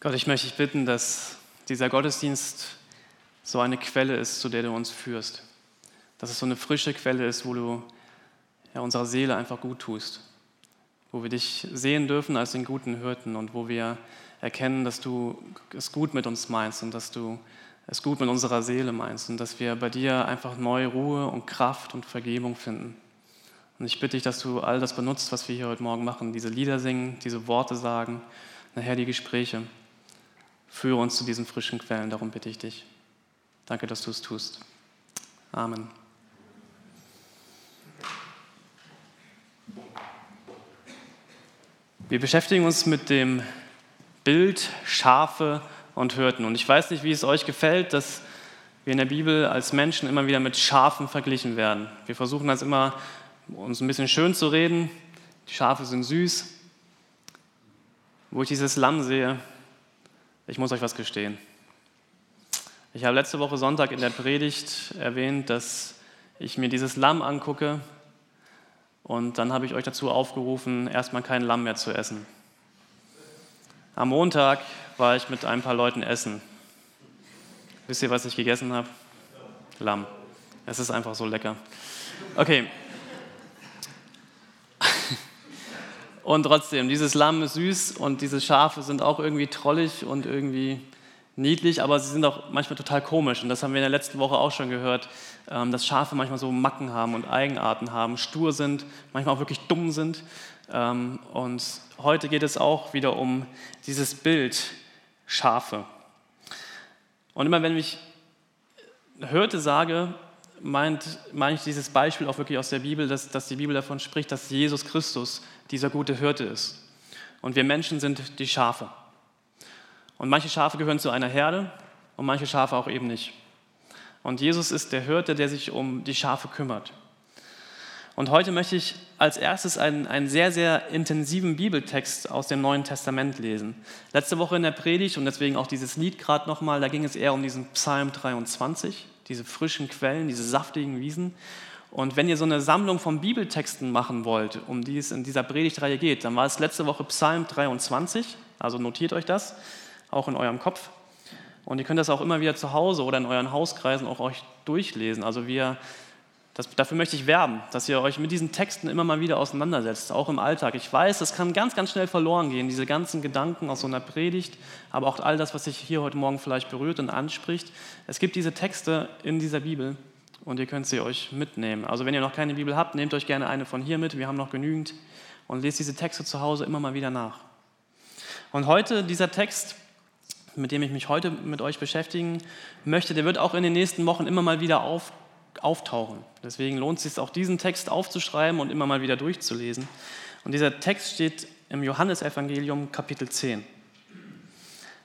Gott, ich möchte dich bitten, dass dieser Gottesdienst so eine Quelle ist, zu der du uns führst. Dass es so eine frische Quelle ist, wo du ja, unserer Seele einfach gut tust. Wo wir dich sehen dürfen als den guten Hirten und wo wir erkennen, dass du es gut mit uns meinst und dass du es gut mit unserer Seele meinst und dass wir bei dir einfach neue Ruhe und Kraft und Vergebung finden. Und ich bitte dich, dass du all das benutzt, was wir hier heute Morgen machen, diese Lieder singen, diese Worte sagen, nachher die Gespräche. Führe uns zu diesen frischen Quellen, darum bitte ich dich. Danke, dass du es tust. Amen. Wir beschäftigen uns mit dem Bild Schafe und Hirten. Und ich weiß nicht, wie es euch gefällt, dass wir in der Bibel als Menschen immer wieder mit Schafen verglichen werden. Wir versuchen das immer, uns ein bisschen schön zu reden. Die Schafe sind süß. Wo ich dieses Lamm sehe, ich muss euch was gestehen. Ich habe letzte Woche Sonntag in der Predigt erwähnt, dass ich mir dieses Lamm angucke und dann habe ich euch dazu aufgerufen, erstmal kein Lamm mehr zu essen. Am Montag war ich mit ein paar Leuten essen. Wisst ihr, was ich gegessen habe? Lamm. Es ist einfach so lecker. Okay. Und trotzdem, dieses Lamm ist süß und diese Schafe sind auch irgendwie trollig und irgendwie niedlich, aber sie sind auch manchmal total komisch. Und das haben wir in der letzten Woche auch schon gehört, ähm, dass Schafe manchmal so Macken haben und Eigenarten haben, stur sind, manchmal auch wirklich dumm sind. Ähm, und heute geht es auch wieder um dieses Bild Schafe. Und immer wenn ich hörte sage, meint, meine ich dieses Beispiel auch wirklich aus der Bibel, dass, dass die Bibel davon spricht, dass Jesus Christus dieser gute Hirte ist. Und wir Menschen sind die Schafe. Und manche Schafe gehören zu einer Herde und manche Schafe auch eben nicht. Und Jesus ist der Hirte, der sich um die Schafe kümmert. Und heute möchte ich als erstes einen, einen sehr, sehr intensiven Bibeltext aus dem Neuen Testament lesen. Letzte Woche in der Predigt und deswegen auch dieses Lied gerade nochmal, da ging es eher um diesen Psalm 23, diese frischen Quellen, diese saftigen Wiesen. Und wenn ihr so eine Sammlung von Bibeltexten machen wollt, um die es in dieser Predigtreihe geht, dann war es letzte Woche Psalm 23, also notiert euch das auch in eurem Kopf. Und ihr könnt das auch immer wieder zu Hause oder in euren Hauskreisen auch euch durchlesen. Also wir, das, dafür möchte ich werben, dass ihr euch mit diesen Texten immer mal wieder auseinandersetzt, auch im Alltag. Ich weiß, das kann ganz, ganz schnell verloren gehen, diese ganzen Gedanken aus so einer Predigt, aber auch all das, was sich hier heute Morgen vielleicht berührt und anspricht. Es gibt diese Texte in dieser Bibel und ihr könnt sie euch mitnehmen. Also wenn ihr noch keine Bibel habt, nehmt euch gerne eine von hier mit, wir haben noch genügend und lest diese Texte zu Hause immer mal wieder nach. Und heute dieser Text, mit dem ich mich heute mit euch beschäftigen möchte, der wird auch in den nächsten Wochen immer mal wieder auf, auftauchen. Deswegen lohnt es sich auch, diesen Text aufzuschreiben und immer mal wieder durchzulesen. Und dieser Text steht im Johannesevangelium Kapitel 10.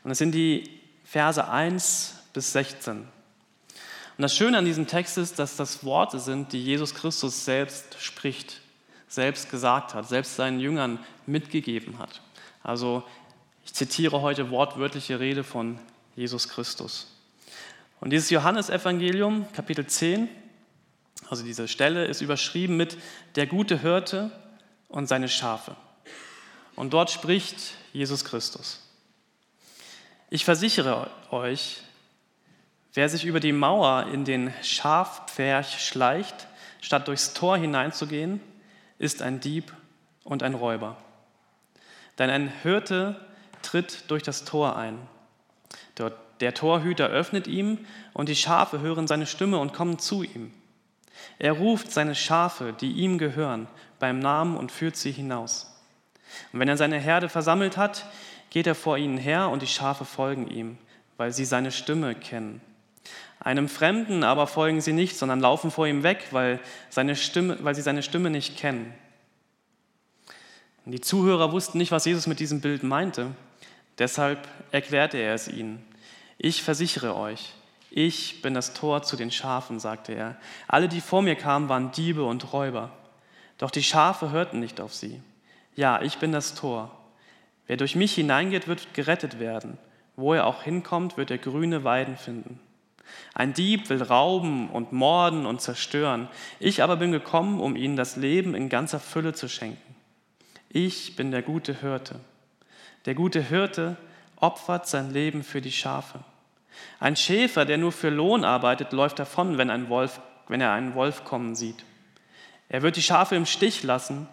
Und es sind die Verse 1 bis 16. Und das Schöne an diesem Text ist, dass das Worte sind, die Jesus Christus selbst spricht, selbst gesagt hat, selbst seinen Jüngern mitgegeben hat. Also ich zitiere heute wortwörtliche Rede von Jesus Christus. Und dieses Johannesevangelium, Kapitel 10, also diese Stelle ist überschrieben mit der gute Hirte und seine Schafe. Und dort spricht Jesus Christus. Ich versichere euch, wer sich über die Mauer in den Schafpferch schleicht, statt durchs Tor hineinzugehen, ist ein Dieb und ein Räuber. Denn ein Hirte tritt durch das Tor ein. Der Torhüter öffnet ihm und die Schafe hören seine Stimme und kommen zu ihm. Er ruft seine Schafe, die ihm gehören, beim Namen und führt sie hinaus. Und wenn er seine Herde versammelt hat, geht er vor ihnen her und die Schafe folgen ihm, weil sie seine Stimme kennen. Einem Fremden aber folgen sie nicht, sondern laufen vor ihm weg, weil, seine Stimme, weil sie seine Stimme nicht kennen. Die Zuhörer wussten nicht, was Jesus mit diesem Bild meinte. Deshalb erklärte er es ihnen. Ich versichere euch, ich bin das Tor zu den Schafen, sagte er. Alle, die vor mir kamen, waren Diebe und Räuber. Doch die Schafe hörten nicht auf sie. Ja, ich bin das Tor. Wer durch mich hineingeht, wird gerettet werden. Wo er auch hinkommt, wird er grüne Weiden finden. Ein Dieb will rauben und morden und zerstören. Ich aber bin gekommen, um ihnen das Leben in ganzer Fülle zu schenken. Ich bin der gute Hirte. Der gute Hirte opfert sein Leben für die Schafe. Ein Schäfer, der nur für Lohn arbeitet, läuft davon, wenn, ein Wolf, wenn er einen Wolf kommen sieht. Er wird die Schafe im Stich lassen,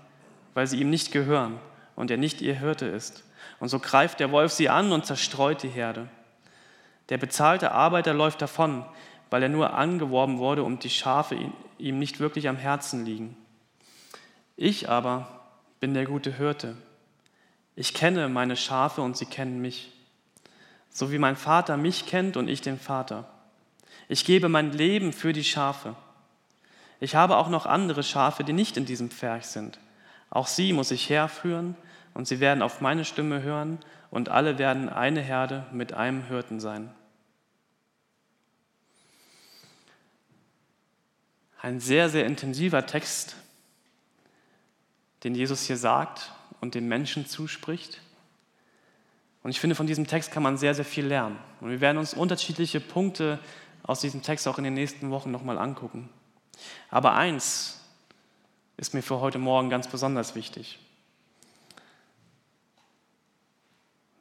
weil sie ihm nicht gehören und er nicht ihr Hirte ist. Und so greift der Wolf sie an und zerstreut die Herde. Der bezahlte Arbeiter läuft davon, weil er nur angeworben wurde und die Schafe ihm nicht wirklich am Herzen liegen. Ich aber bin der gute Hirte. Ich kenne meine Schafe und sie kennen mich, so wie mein Vater mich kennt und ich den Vater. Ich gebe mein Leben für die Schafe. Ich habe auch noch andere Schafe, die nicht in diesem Pferch sind. Auch sie muss ich herführen und sie werden auf meine Stimme hören und alle werden eine Herde mit einem Hirten sein. Ein sehr, sehr intensiver Text, den Jesus hier sagt und den Menschen zuspricht. Und ich finde, von diesem Text kann man sehr, sehr viel lernen. Und wir werden uns unterschiedliche Punkte aus diesem Text auch in den nächsten Wochen nochmal angucken. Aber eins ist mir für heute Morgen ganz besonders wichtig.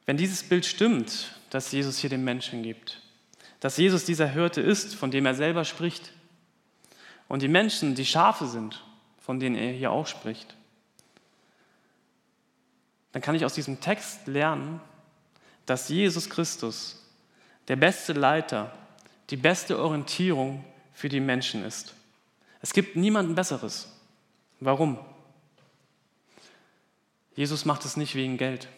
Wenn dieses Bild stimmt, das Jesus hier dem Menschen gibt, dass Jesus dieser Hirte ist, von dem er selber spricht, und die Menschen die Schafe sind, von denen er hier auch spricht, dann kann ich aus diesem Text lernen, dass Jesus Christus der beste Leiter, die beste Orientierung für die Menschen ist. Es gibt niemanden Besseres. Warum? Jesus macht es nicht wegen Geld.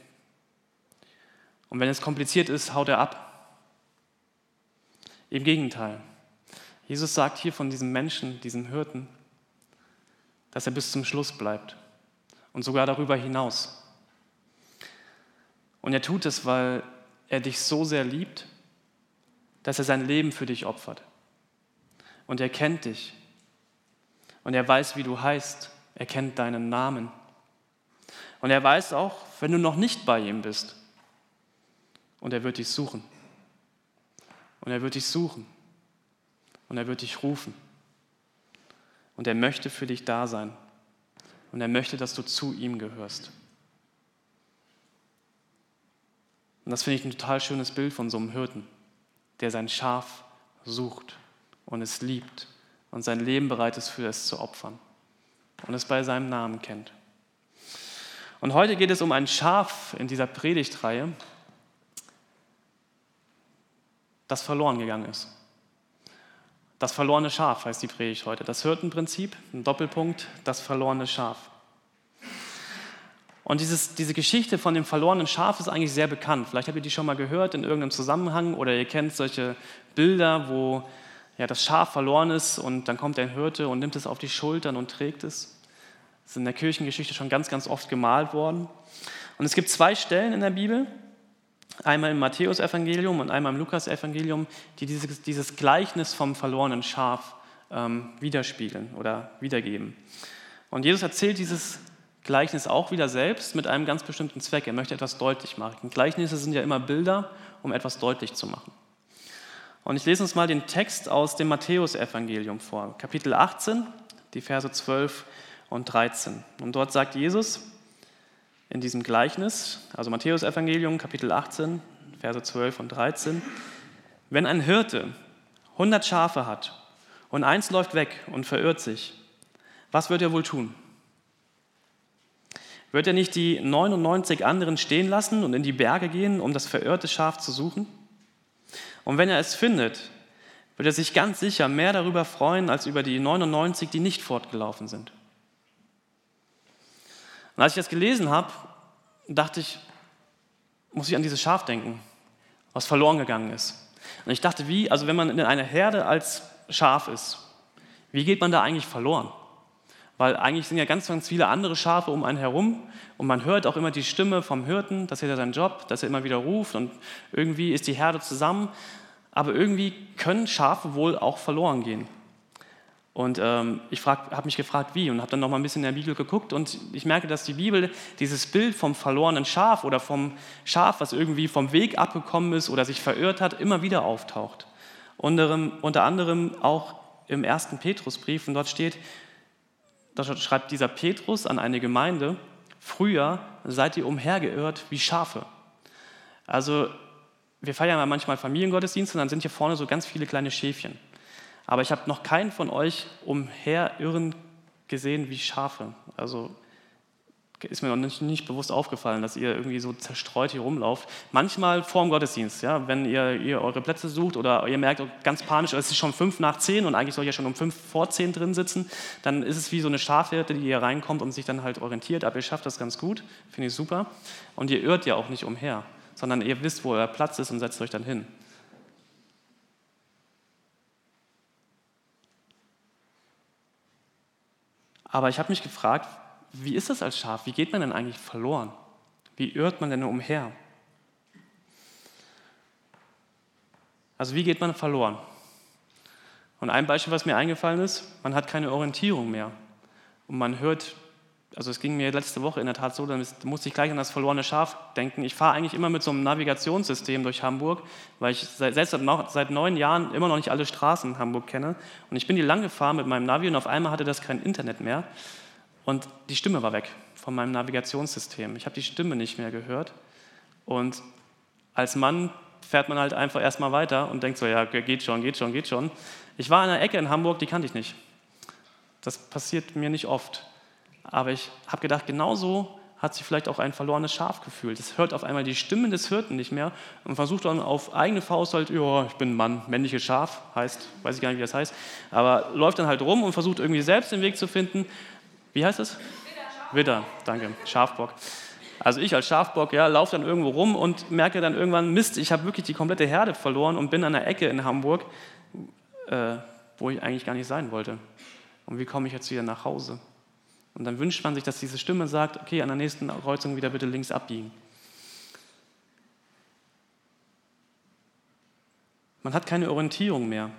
Und wenn es kompliziert ist, haut er ab. Im Gegenteil. Jesus sagt hier von diesem Menschen, diesem Hirten, dass er bis zum Schluss bleibt und sogar darüber hinaus. Und er tut es, weil er dich so sehr liebt, dass er sein Leben für dich opfert. Und er kennt dich. Und er weiß, wie du heißt. Er kennt deinen Namen. Und er weiß auch, wenn du noch nicht bei ihm bist. Und er wird dich suchen. Und er wird dich suchen und er wird dich rufen. Und er möchte für dich da sein. Und er möchte, dass du zu ihm gehörst. Und das finde ich ein total schönes Bild von so einem Hirten, der sein Schaf sucht und es liebt und sein Leben bereit ist, für es zu opfern und es bei seinem Namen kennt. Und heute geht es um ein Schaf in dieser Predigtreihe, das verloren gegangen ist. Das verlorene Schaf heißt die Predigt heute. Das Hirtenprinzip, ein Doppelpunkt, das verlorene Schaf. Und dieses, diese Geschichte von dem verlorenen Schaf ist eigentlich sehr bekannt. Vielleicht habt ihr die schon mal gehört in irgendeinem Zusammenhang oder ihr kennt solche Bilder, wo ja, das Schaf verloren ist und dann kommt ein Hirte und nimmt es auf die Schultern und trägt es. Das ist in der Kirchengeschichte schon ganz, ganz oft gemalt worden. Und es gibt zwei Stellen in der Bibel, einmal im Matthäusevangelium und einmal im Lukasevangelium, die dieses, dieses, Gleichnis vom verlorenen Schaf ähm, widerspiegeln oder wiedergeben. Und Jesus erzählt dieses Gleichnis auch wieder selbst mit einem ganz bestimmten Zweck. Er möchte etwas deutlich machen. Gleichnisse sind ja immer Bilder, um etwas deutlich zu machen. Und ich lese uns mal den Text aus dem Matthäusevangelium vor, Kapitel 18, die Verse 12 und 13. Und dort sagt Jesus, in diesem Gleichnis, also Matthäus Evangelium Kapitel 18, Verse 12 und 13. Wenn ein Hirte 100 Schafe hat und eins läuft weg und verirrt sich, was wird er wohl tun? Wird er nicht die 99 anderen stehen lassen und in die Berge gehen, um das verirrte Schaf zu suchen? Und wenn er es findet, wird er sich ganz sicher mehr darüber freuen als über die 99, die nicht fortgelaufen sind. Und als ich das gelesen habe, dachte ich, muss ich an dieses Schaf denken, was verloren gegangen ist. Und ich dachte, wie, also wenn man in einer Herde als Schaf ist, wie geht man da eigentlich verloren? Weil eigentlich sind ja ganz, ganz viele andere Schafe um einen herum und man hört auch immer die Stimme vom Hirten, das ist ja sein Job, dass er immer wieder ruft und irgendwie ist die Herde zusammen. Aber irgendwie können Schafe wohl auch verloren gehen. Und ähm, ich habe mich gefragt, wie, und habe dann noch mal ein bisschen in der Bibel geguckt und ich merke, dass die Bibel dieses Bild vom verlorenen Schaf oder vom Schaf, was irgendwie vom Weg abgekommen ist oder sich verirrt hat, immer wieder auftaucht. Unter, unter anderem auch im ersten Petrusbrief, und dort steht, da schreibt dieser Petrus an eine Gemeinde, früher seid ihr umhergeirrt wie Schafe. Also wir feiern ja manchmal Familiengottesdienste und dann sind hier vorne so ganz viele kleine Schäfchen. Aber ich habe noch keinen von euch umherirren gesehen wie Schafe. Also ist mir noch nicht, nicht, bewusst aufgefallen, dass ihr irgendwie so zerstreut hier rumlauft. Manchmal vor dem Gottesdienst, ja, wenn ihr, ihr eure Plätze sucht oder ihr merkt ganz panisch, es ist schon fünf nach zehn und eigentlich soll ja schon um fünf vor zehn drin sitzen, dann ist es wie so eine Schafhirte, die hier reinkommt und sich dann halt orientiert. Aber ihr schafft das ganz gut, finde ich super. Und ihr irrt ja auch nicht umher, sondern ihr wisst, wo euer Platz ist und setzt euch dann hin. Aber ich habe mich gefragt, wie ist das als Schaf? Wie geht man denn eigentlich verloren? Wie irrt man denn umher? Also wie geht man verloren? Und ein Beispiel, was mir eingefallen ist, man hat keine Orientierung mehr. Und man hört also es ging mir letzte Woche in der Tat so, da musste ich gleich an das verlorene Schaf denken. Ich fahre eigentlich immer mit so einem Navigationssystem durch Hamburg, weil ich selbst seit neun Jahren immer noch nicht alle Straßen in Hamburg kenne. Und ich bin die lang gefahren mit meinem Navi und auf einmal hatte das kein Internet mehr. Und die Stimme war weg von meinem Navigationssystem. Ich habe die Stimme nicht mehr gehört. Und als Mann fährt man halt einfach erstmal weiter und denkt so, ja, geht schon, geht schon, geht schon. Ich war an einer Ecke in Hamburg, die kannte ich nicht. Das passiert mir nicht oft. Aber ich habe gedacht, genauso hat sich vielleicht auch ein verlorenes Schaf gefühlt. Es hört auf einmal die Stimmen des Hirten nicht mehr und versucht dann auf eigene Faust halt, ja, ich bin ein Mann, männliches Schaf, heißt, weiß ich gar nicht, wie das heißt, aber läuft dann halt rum und versucht irgendwie selbst den Weg zu finden. Wie heißt es? Widder, danke, Schafbock. Also ich als Schafbock, ja, laufe dann irgendwo rum und merke dann irgendwann, Mist, ich habe wirklich die komplette Herde verloren und bin an der Ecke in Hamburg, äh, wo ich eigentlich gar nicht sein wollte. Und wie komme ich jetzt wieder nach Hause? Und dann wünscht man sich, dass diese Stimme sagt, okay, an der nächsten Kreuzung wieder bitte links abbiegen. Man hat keine Orientierung mehr.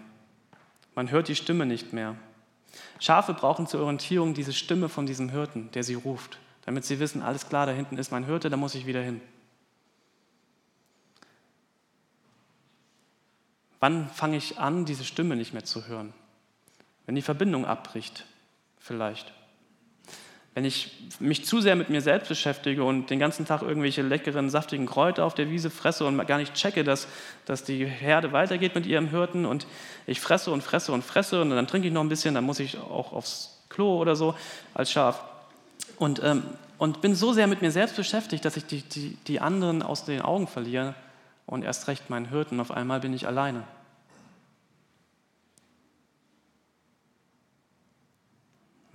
Man hört die Stimme nicht mehr. Schafe brauchen zur Orientierung diese Stimme von diesem Hirten, der sie ruft, damit sie wissen, alles klar, da hinten ist mein Hirte, da muss ich wieder hin. Wann fange ich an, diese Stimme nicht mehr zu hören? Wenn die Verbindung abbricht, vielleicht wenn ich mich zu sehr mit mir selbst beschäftige und den ganzen Tag irgendwelche leckeren, saftigen Kräuter auf der Wiese fresse und gar nicht checke, dass, dass die Herde weitergeht mit ihrem Hirten und ich fresse und fresse und fresse und dann trinke ich noch ein bisschen, dann muss ich auch aufs Klo oder so als Schaf. Und, ähm, und bin so sehr mit mir selbst beschäftigt, dass ich die, die, die anderen aus den Augen verliere und erst recht meinen Hirten. Auf einmal bin ich alleine.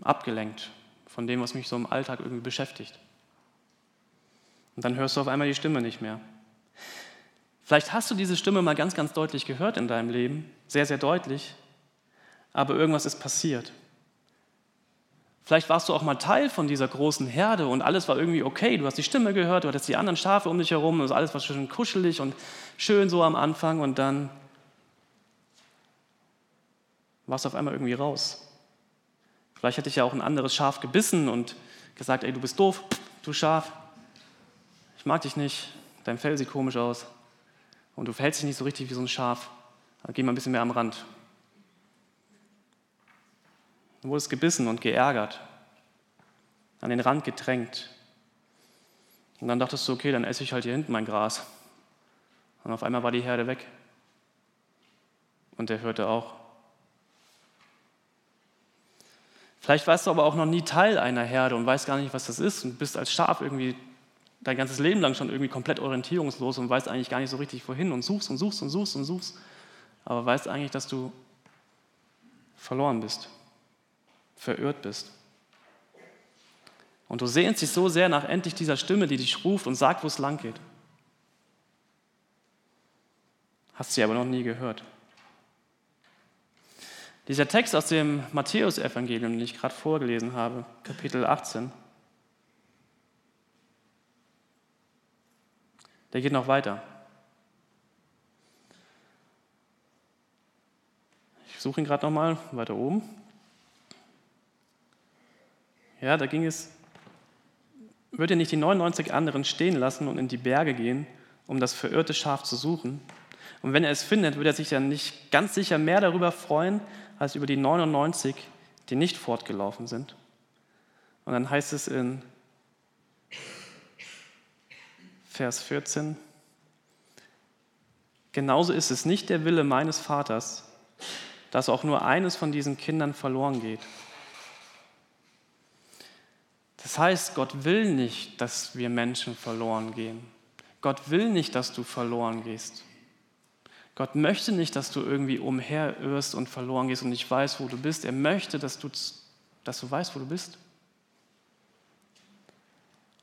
Abgelenkt von dem, was mich so im Alltag irgendwie beschäftigt. Und dann hörst du auf einmal die Stimme nicht mehr. Vielleicht hast du diese Stimme mal ganz, ganz deutlich gehört in deinem Leben, sehr, sehr deutlich, aber irgendwas ist passiert. Vielleicht warst du auch mal Teil von dieser großen Herde und alles war irgendwie okay. Du hast die Stimme gehört, du hattest die anderen Schafe um dich herum, und alles war schön kuschelig und schön so am Anfang und dann warst du auf einmal irgendwie raus. Vielleicht hätte ich ja auch ein anderes Schaf gebissen und gesagt, ey, du bist doof, du Schaf, ich mag dich nicht, dein Fell sieht komisch aus und du verhältst dich nicht so richtig wie so ein Schaf. Geh mal ein bisschen mehr am Rand. Du wurdest gebissen und geärgert, an den Rand gedrängt. Und dann dachtest du, okay, dann esse ich halt hier hinten mein Gras. Und auf einmal war die Herde weg. Und der hörte auch. Vielleicht warst du aber auch noch nie Teil einer Herde und weißt gar nicht, was das ist und bist als Schaf irgendwie dein ganzes Leben lang schon irgendwie komplett orientierungslos und weißt eigentlich gar nicht so richtig wohin und suchst und suchst und suchst und suchst, aber weißt eigentlich, dass du verloren bist, verirrt bist. Und du sehnst dich so sehr nach endlich dieser Stimme, die dich ruft und sagt, wo es lang geht. Hast sie aber noch nie gehört. Dieser Text aus dem Matthäusevangelium, den ich gerade vorgelesen habe, Kapitel 18, der geht noch weiter. Ich suche ihn gerade nochmal weiter oben. Ja, da ging es, würde nicht die 99 anderen stehen lassen und in die Berge gehen, um das verirrte Schaf zu suchen? Und wenn er es findet, würde er sich dann nicht ganz sicher mehr darüber freuen, als über die 99, die nicht fortgelaufen sind. Und dann heißt es in Vers 14, genauso ist es nicht der Wille meines Vaters, dass auch nur eines von diesen Kindern verloren geht. Das heißt, Gott will nicht, dass wir Menschen verloren gehen. Gott will nicht, dass du verloren gehst. Gott möchte nicht, dass du irgendwie umherirrst und verloren gehst und nicht weißt, wo du bist. Er möchte, dass du, dass du weißt, wo du bist.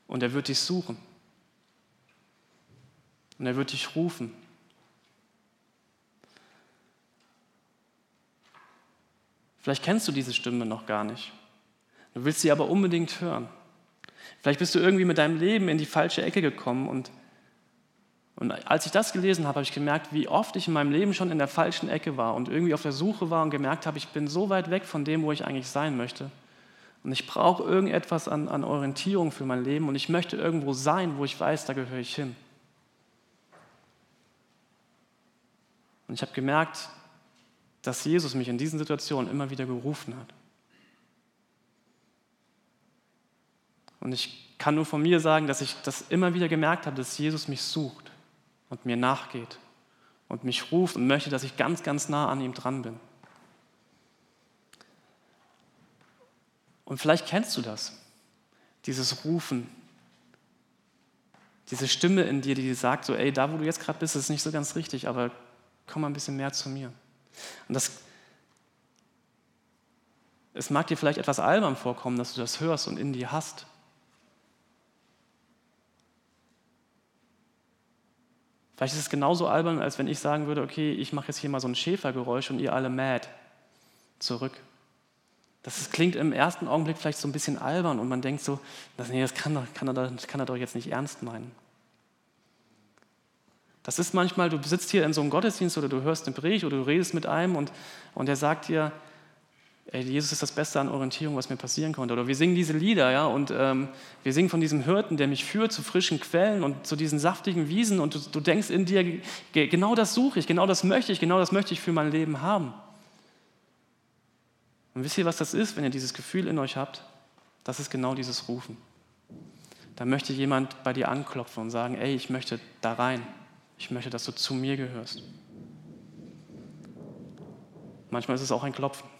Und er wird dich suchen. Und er wird dich rufen. Vielleicht kennst du diese Stimme noch gar nicht. Du willst sie aber unbedingt hören. Vielleicht bist du irgendwie mit deinem Leben in die falsche Ecke gekommen und und als ich das gelesen habe, habe ich gemerkt, wie oft ich in meinem Leben schon in der falschen Ecke war und irgendwie auf der Suche war und gemerkt habe, ich bin so weit weg von dem, wo ich eigentlich sein möchte. Und ich brauche irgendetwas an, an Orientierung für mein Leben und ich möchte irgendwo sein, wo ich weiß, da gehöre ich hin. Und ich habe gemerkt, dass Jesus mich in diesen Situationen immer wieder gerufen hat. Und ich kann nur von mir sagen, dass ich das immer wieder gemerkt habe, dass Jesus mich sucht und mir nachgeht und mich ruft und möchte, dass ich ganz, ganz nah an ihm dran bin. Und vielleicht kennst du das, dieses Rufen, diese Stimme in dir, die sagt, so, ey, da wo du jetzt gerade bist, ist nicht so ganz richtig, aber komm mal ein bisschen mehr zu mir. Und das, es mag dir vielleicht etwas albern vorkommen, dass du das hörst und in dir hast. Vielleicht ist es genauso albern, als wenn ich sagen würde, okay, ich mache jetzt hier mal so ein Schäfergeräusch und ihr alle mad zurück. Das klingt im ersten Augenblick vielleicht so ein bisschen albern und man denkt so, das, nee, das kann, doch, kann, er, kann er doch jetzt nicht ernst meinen. Das ist manchmal, du sitzt hier in so einem Gottesdienst oder du hörst eine Predigt oder du redest mit einem und, und der sagt dir, ey, Jesus ist das Beste an Orientierung, was mir passieren konnte. Oder wir singen diese Lieder, ja, und ähm, wir singen von diesem Hirten, der mich führt zu frischen Quellen und zu diesen saftigen Wiesen und du, du denkst in dir, genau das suche ich, genau das möchte ich, genau das möchte ich für mein Leben haben. Und wisst ihr, was das ist, wenn ihr dieses Gefühl in euch habt? Das ist genau dieses Rufen. Da möchte jemand bei dir anklopfen und sagen, ey, ich möchte da rein. Ich möchte, dass du zu mir gehörst. Manchmal ist es auch ein Klopfen.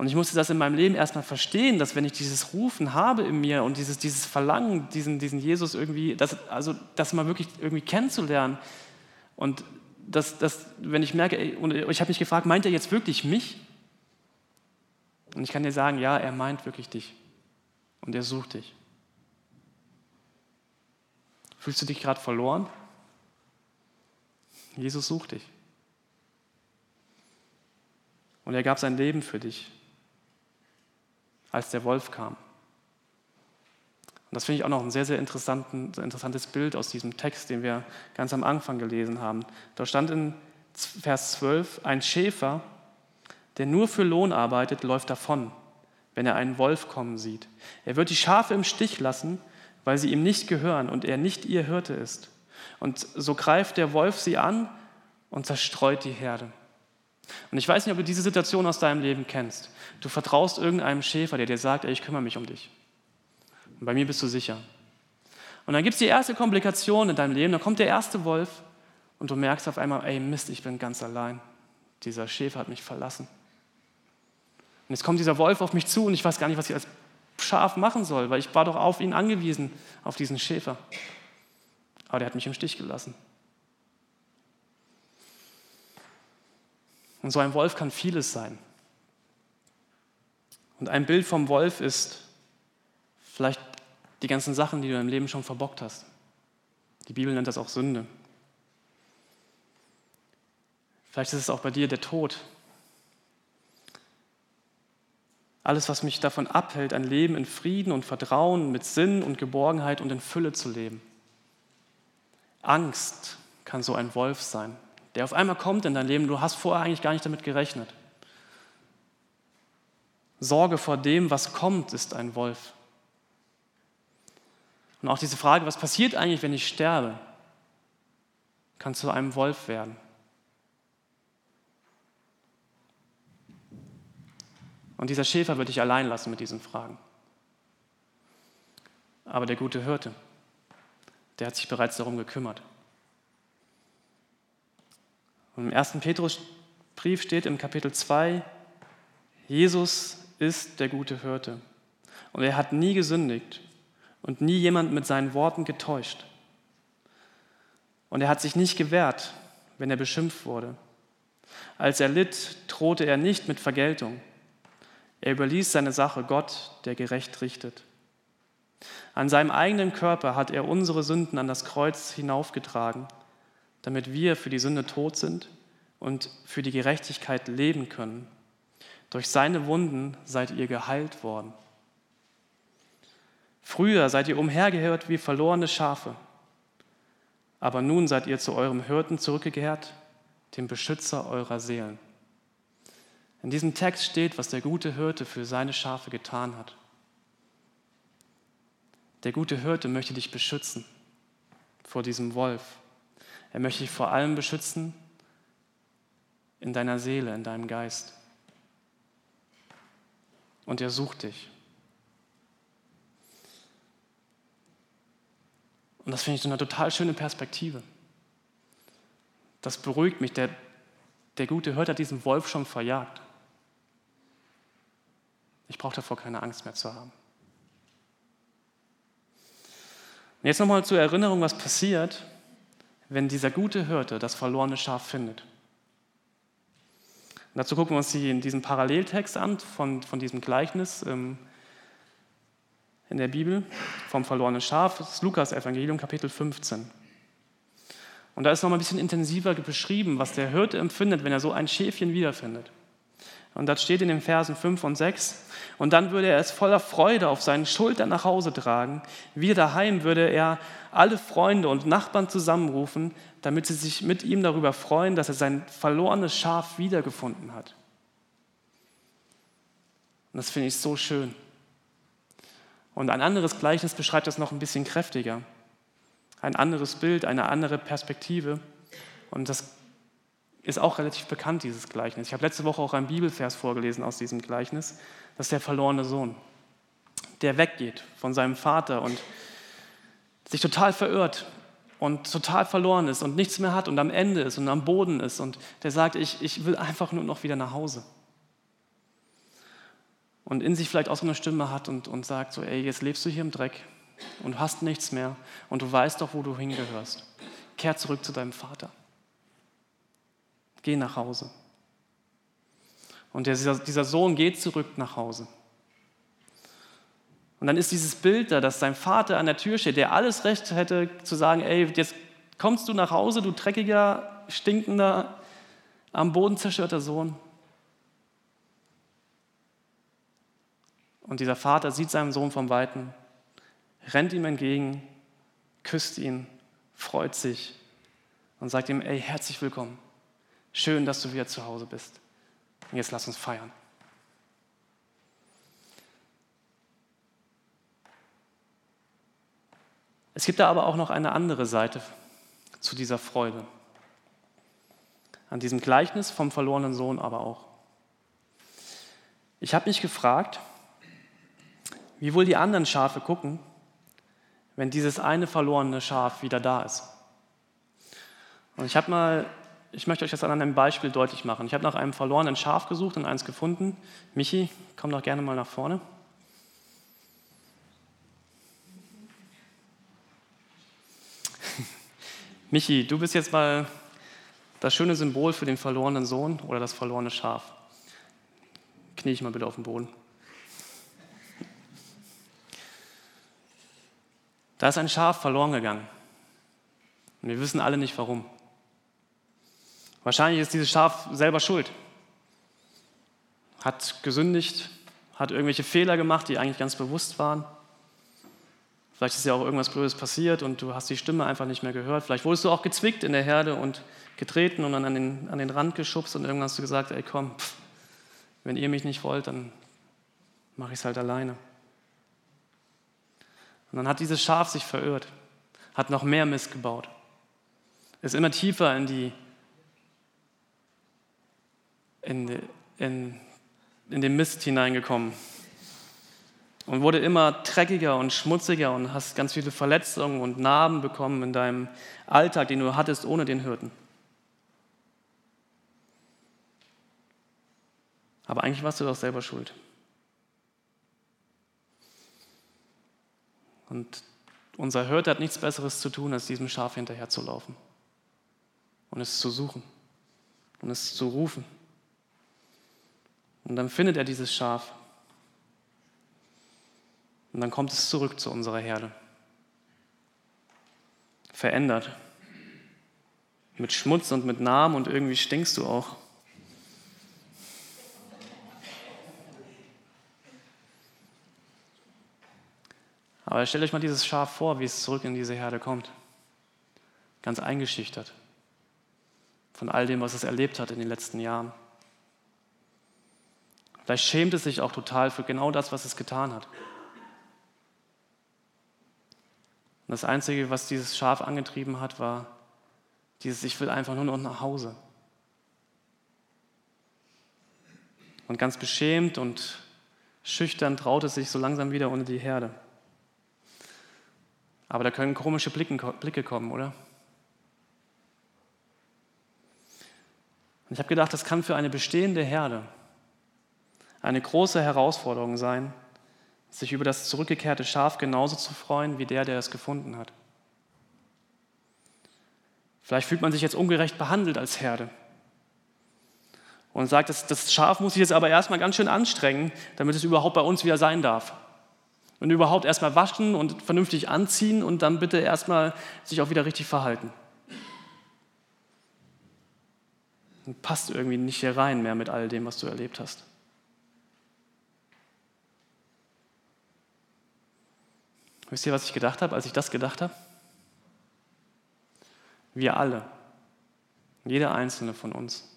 Und ich musste das in meinem Leben erstmal verstehen, dass wenn ich dieses Rufen habe in mir und dieses, dieses Verlangen, diesen, diesen Jesus irgendwie, das, also das mal wirklich irgendwie kennenzulernen und dass, dass wenn ich merke, und ich habe mich gefragt, meint er jetzt wirklich mich? Und ich kann dir sagen, ja, er meint wirklich dich und er sucht dich. Fühlst du dich gerade verloren? Jesus sucht dich. Und er gab sein Leben für dich als der Wolf kam. Und das finde ich auch noch ein sehr, sehr interessantes Bild aus diesem Text, den wir ganz am Anfang gelesen haben. Da stand in Vers 12, ein Schäfer, der nur für Lohn arbeitet, läuft davon, wenn er einen Wolf kommen sieht. Er wird die Schafe im Stich lassen, weil sie ihm nicht gehören und er nicht ihr Hirte ist. Und so greift der Wolf sie an und zerstreut die Herde. Und ich weiß nicht, ob du diese Situation aus deinem Leben kennst. Du vertraust irgendeinem Schäfer, der dir sagt, ey, ich kümmere mich um dich. Und bei mir bist du sicher. Und dann gibt es die erste Komplikation in deinem Leben, dann kommt der erste Wolf und du merkst auf einmal, ey Mist, ich bin ganz allein. Dieser Schäfer hat mich verlassen. Und jetzt kommt dieser Wolf auf mich zu und ich weiß gar nicht, was ich als Schaf machen soll, weil ich war doch auf ihn angewiesen, auf diesen Schäfer. Aber der hat mich im Stich gelassen. Und so ein Wolf kann vieles sein. Und ein Bild vom Wolf ist vielleicht die ganzen Sachen, die du im Leben schon verbockt hast. Die Bibel nennt das auch Sünde. Vielleicht ist es auch bei dir der Tod. Alles, was mich davon abhält, ein Leben in Frieden und Vertrauen, mit Sinn und Geborgenheit und in Fülle zu leben. Angst kann so ein Wolf sein der auf einmal kommt in dein Leben, du hast vorher eigentlich gar nicht damit gerechnet. Sorge vor dem, was kommt, ist ein Wolf. Und auch diese Frage, was passiert eigentlich, wenn ich sterbe, kann zu einem Wolf werden. Und dieser Schäfer wird dich allein lassen mit diesen Fragen. Aber der gute Hirte, der hat sich bereits darum gekümmert. Und im ersten Petrusbrief steht im Kapitel 2, Jesus ist der gute Hirte. Und er hat nie gesündigt und nie jemand mit seinen Worten getäuscht. Und er hat sich nicht gewehrt, wenn er beschimpft wurde. Als er litt, drohte er nicht mit Vergeltung. Er überließ seine Sache Gott, der gerecht richtet. An seinem eigenen Körper hat er unsere Sünden an das Kreuz hinaufgetragen, damit wir für die Sünde tot sind und für die Gerechtigkeit leben können. Durch seine Wunden seid ihr geheilt worden. Früher seid ihr umhergehört wie verlorene Schafe, aber nun seid ihr zu eurem Hirten zurückgekehrt, dem Beschützer eurer Seelen. In diesem Text steht, was der gute Hirte für seine Schafe getan hat. Der gute Hirte möchte dich beschützen vor diesem Wolf. Er möchte dich vor allem beschützen in deiner Seele, in deinem Geist. Und er sucht dich. Und das finde ich so eine total schöne Perspektive. Das beruhigt mich. Der, der gute Hirte hat diesen Wolf schon verjagt. Ich brauche davor keine Angst mehr zu haben. Und jetzt nochmal zur Erinnerung, was passiert, wenn dieser gute Hirte das verlorene Schaf findet. Und dazu gucken wir uns die, in diesem Paralleltext an von, von diesem Gleichnis ähm, in der Bibel vom verlorenen Schaf, das ist Lukas Evangelium Kapitel 15. Und da ist noch mal ein bisschen intensiver beschrieben, was der Hirte empfindet, wenn er so ein Schäfchen wiederfindet. Und das steht in den Versen 5 und 6. Und dann würde er es voller Freude auf seinen Schultern nach Hause tragen. Wieder daheim würde er alle Freunde und Nachbarn zusammenrufen, damit sie sich mit ihm darüber freuen, dass er sein verlorenes Schaf wiedergefunden hat. Und das finde ich so schön. Und ein anderes Gleichnis beschreibt das noch ein bisschen kräftiger. Ein anderes Bild, eine andere Perspektive. Und das ist auch relativ bekannt, dieses Gleichnis. Ich habe letzte Woche auch einen Bibelvers vorgelesen aus diesem Gleichnis. Das ist der verlorene Sohn, der weggeht von seinem Vater und sich total verirrt und total verloren ist und nichts mehr hat und am Ende ist und am Boden ist und der sagt, ich, ich will einfach nur noch wieder nach Hause. Und in sich vielleicht auch so eine Stimme hat und, und sagt so, ey, jetzt lebst du hier im Dreck und hast nichts mehr und du weißt doch, wo du hingehörst. Kehr zurück zu deinem Vater. Geh nach Hause. Und dieser, Sohn geht zurück nach Hause. Und dann ist dieses Bild da, dass sein Vater an der Tür steht, der alles Recht hätte zu sagen, ey, jetzt kommst du nach Hause, du dreckiger, stinkender, am Boden zerstörter Sohn. Und dieser Vater sieht seinen Sohn vom Weiten, rennt ihm entgegen, küsst ihn, freut sich und sagt ihm, ey, herzlich willkommen. Schön, dass du wieder zu Hause bist. Und jetzt lass uns feiern. Es gibt da aber auch noch eine andere Seite zu dieser Freude. An diesem Gleichnis vom verlorenen Sohn aber auch. Ich habe mich gefragt, wie wohl die anderen Schafe gucken, wenn dieses eine verlorene Schaf wieder da ist. Und ich habe mal ich möchte euch das an einem Beispiel deutlich machen. Ich habe nach einem verlorenen Schaf gesucht und eins gefunden. Michi, komm doch gerne mal nach vorne. Michi, du bist jetzt mal das schöne Symbol für den verlorenen Sohn oder das verlorene Schaf. Knie ich mal bitte auf den Boden. Da ist ein Schaf verloren gegangen. Und wir wissen alle nicht warum. Wahrscheinlich ist dieses Schaf selber schuld. Hat gesündigt, hat irgendwelche Fehler gemacht, die eigentlich ganz bewusst waren. Vielleicht ist ja auch irgendwas Blödes passiert und du hast die Stimme einfach nicht mehr gehört. Vielleicht wurdest du auch gezwickt in der Herde und getreten und dann an den, an den Rand geschubst und irgendwann hast du gesagt, ey komm, pff, wenn ihr mich nicht wollt, dann mache ich es halt alleine. Und dann hat dieses Schaf sich verirrt, hat noch mehr Mist gebaut, ist immer tiefer in die in, in, in den Mist hineingekommen. und wurde immer dreckiger und schmutziger und hast ganz viele Verletzungen und Narben bekommen in deinem Alltag, den du hattest ohne den Hirten. Aber eigentlich warst du doch selber schuld. Und unser Hirte hat nichts Besseres zu tun, als diesem Schaf hinterherzulaufen und es zu suchen und es zu rufen. Und dann findet er dieses Schaf. Und dann kommt es zurück zu unserer Herde. Verändert. Mit Schmutz und mit Namen und irgendwie stinkst du auch. Aber stellt euch mal dieses Schaf vor, wie es zurück in diese Herde kommt. Ganz eingeschüchtert von all dem, was es erlebt hat in den letzten Jahren. Vielleicht schämt es sich auch total für genau das, was es getan hat. Und das Einzige, was dieses Schaf angetrieben hat, war dieses, ich will einfach nur noch nach Hause. Und ganz beschämt und schüchtern traut es sich so langsam wieder unter die Herde. Aber da können komische Blicke kommen, oder? Und ich habe gedacht, das kann für eine bestehende Herde eine große Herausforderung sein, sich über das zurückgekehrte Schaf genauso zu freuen wie der, der es gefunden hat. Vielleicht fühlt man sich jetzt ungerecht behandelt als Herde und sagt, das, das Schaf muss sich jetzt aber erstmal ganz schön anstrengen, damit es überhaupt bei uns wieder sein darf. Und überhaupt erstmal waschen und vernünftig anziehen und dann bitte erstmal sich auch wieder richtig verhalten. Und passt irgendwie nicht hier rein mehr mit all dem, was du erlebt hast. Wisst ihr, was ich gedacht habe, als ich das gedacht habe? Wir alle, jeder einzelne von uns,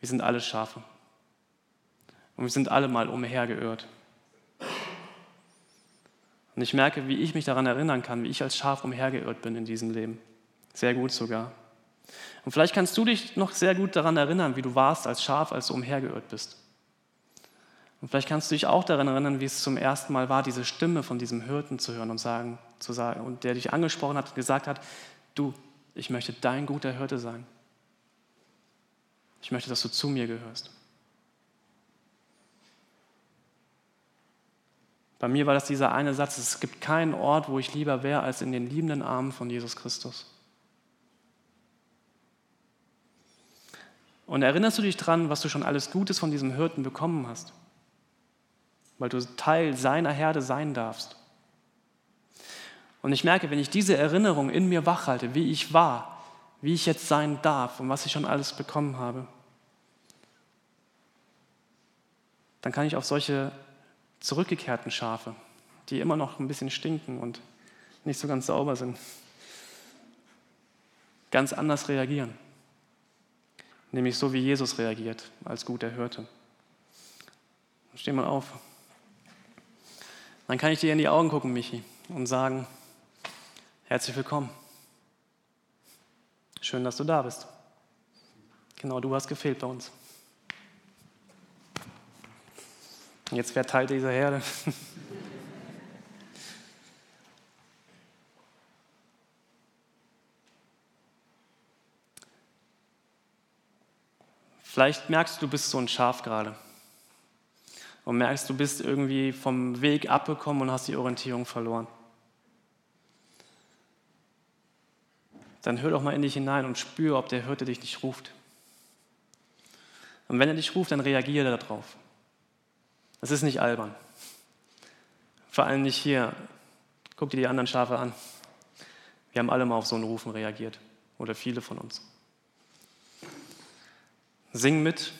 wir sind alle Schafe. Und wir sind alle mal umhergeirrt. Und ich merke, wie ich mich daran erinnern kann, wie ich als Schaf umhergeirrt bin in diesem Leben. Sehr gut sogar. Und vielleicht kannst du dich noch sehr gut daran erinnern, wie du warst als Schaf, als du umhergeirrt bist. Und vielleicht kannst du dich auch daran erinnern, wie es zum ersten Mal war, diese Stimme von diesem Hirten zu hören und sagen, zu sagen, und der dich angesprochen hat und gesagt hat, du, ich möchte dein guter Hirte sein. Ich möchte, dass du zu mir gehörst. Bei mir war das dieser eine Satz, es gibt keinen Ort, wo ich lieber wäre, als in den liebenden Armen von Jesus Christus. Und erinnerst du dich dran, was du schon alles Gutes von diesem Hirten bekommen hast? Weil du Teil seiner Herde sein darfst. Und ich merke, wenn ich diese Erinnerung in mir wachhalte, wie ich war, wie ich jetzt sein darf und was ich schon alles bekommen habe, dann kann ich auf solche zurückgekehrten Schafe, die immer noch ein bisschen stinken und nicht so ganz sauber sind, ganz anders reagieren. Nämlich so, wie Jesus reagiert als guter Hirte. Steh mal auf. Dann kann ich dir in die Augen gucken, Michi, und sagen, herzlich willkommen. Schön, dass du da bist. Genau, du hast gefehlt bei uns. Jetzt wer Teil dieser Herde? Vielleicht merkst du, du bist so ein Schaf gerade. Und merkst, du bist irgendwie vom Weg abgekommen und hast die Orientierung verloren. Dann hör doch mal in dich hinein und spür, ob der Hirte dich nicht ruft. Und wenn er dich ruft, dann reagiere darauf. Das ist nicht albern. Vor allem nicht hier. Guck dir die anderen Schafe an. Wir haben alle mal auf so einen Rufen reagiert. Oder viele von uns. Sing mit,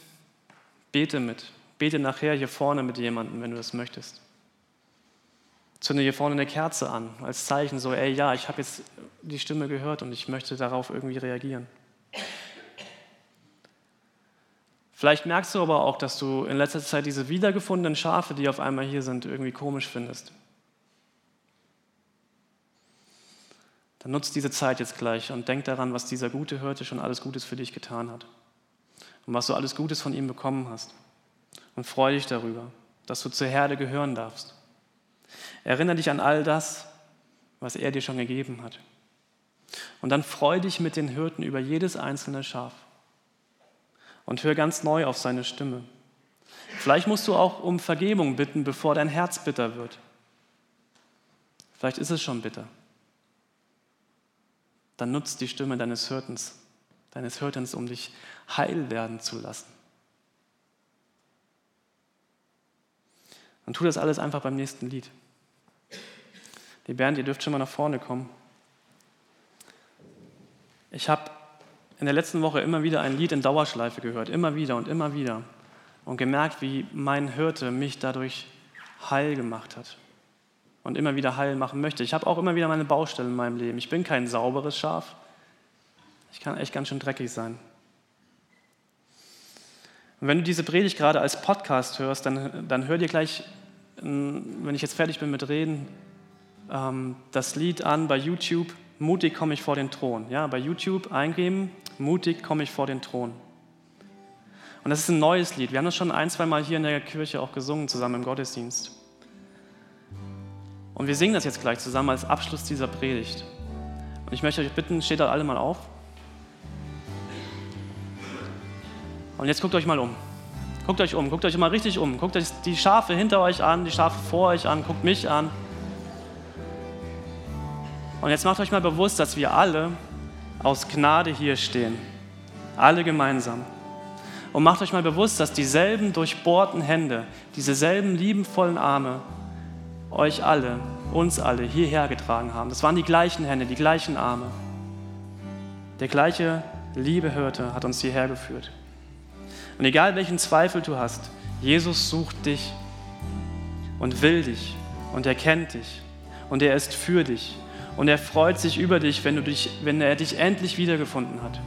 bete mit. Bete nachher hier vorne mit jemandem, wenn du das möchtest. Zünde hier vorne eine Kerze an, als Zeichen so, ey, ja, ich habe jetzt die Stimme gehört und ich möchte darauf irgendwie reagieren. Vielleicht merkst du aber auch, dass du in letzter Zeit diese wiedergefundenen Schafe, die auf einmal hier sind, irgendwie komisch findest. Dann nutzt diese Zeit jetzt gleich und denk daran, was dieser gute Hirte schon alles Gutes für dich getan hat. Und was du alles Gutes von ihm bekommen hast. Und freu dich darüber. dass du zur Herde gehören darfst. Erinnere dich an all das, was er dir schon gegeben hat. Und dann freu dich mit den Hirten über jedes einzelne Schaf und hör ganz neu auf seine Stimme. Vielleicht musst du auch um Vergebung bitten, bevor dein Herz bitter wird. Vielleicht ist es schon bitter. Dann nutzt die Stimme deines Hirtens, deines Hirtens, um dich heil werden zu lassen. Und tu das alles einfach beim nächsten Lied. Die Band, ihr dürft schon mal nach vorne kommen. Ich habe in der letzten Woche immer wieder ein Lied in Dauerschleife gehört, immer wieder und immer wieder und gemerkt, wie mein Hirte mich dadurch heil gemacht hat und immer wieder heil machen möchte. Ich habe auch immer wieder meine Baustellen in meinem Leben. Ich bin kein sauberes Schaf. Ich kann echt ganz schön dreckig sein. Und wenn du diese Predigt gerade als Podcast hörst, dann, dann hör dir gleich, wenn ich jetzt fertig bin mit Reden, ähm, das Lied an bei YouTube, Mutig komme ich vor den Thron. Ja, bei YouTube eingeben, Mutig komme ich vor den Thron. Und das ist ein neues Lied. Wir haben das schon ein, zwei Mal hier in der Kirche auch gesungen, zusammen im Gottesdienst. Und wir singen das jetzt gleich zusammen als Abschluss dieser Predigt. Und ich möchte euch bitten, steht da alle mal auf. Und jetzt guckt euch mal um. Guckt euch um, guckt euch mal richtig um. Guckt euch die Schafe hinter euch an, die Schafe vor euch an, guckt mich an. Und jetzt macht euch mal bewusst, dass wir alle aus Gnade hier stehen. Alle gemeinsam. Und macht euch mal bewusst, dass dieselben durchbohrten Hände, dieselben liebenvollen Arme euch alle, uns alle hierher getragen haben. Das waren die gleichen Hände, die gleichen Arme. Der gleiche liebe Hirte hat uns hierher geführt. Und egal welchen Zweifel du hast, Jesus sucht dich und will dich und er kennt dich und er ist für dich und er freut sich über dich, wenn, du dich, wenn er dich endlich wiedergefunden hat.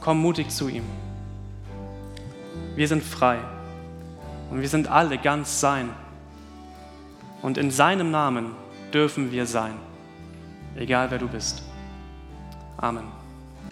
Komm mutig zu ihm. Wir sind frei und wir sind alle ganz sein. Und in seinem Namen dürfen wir sein, egal wer du bist. Amen.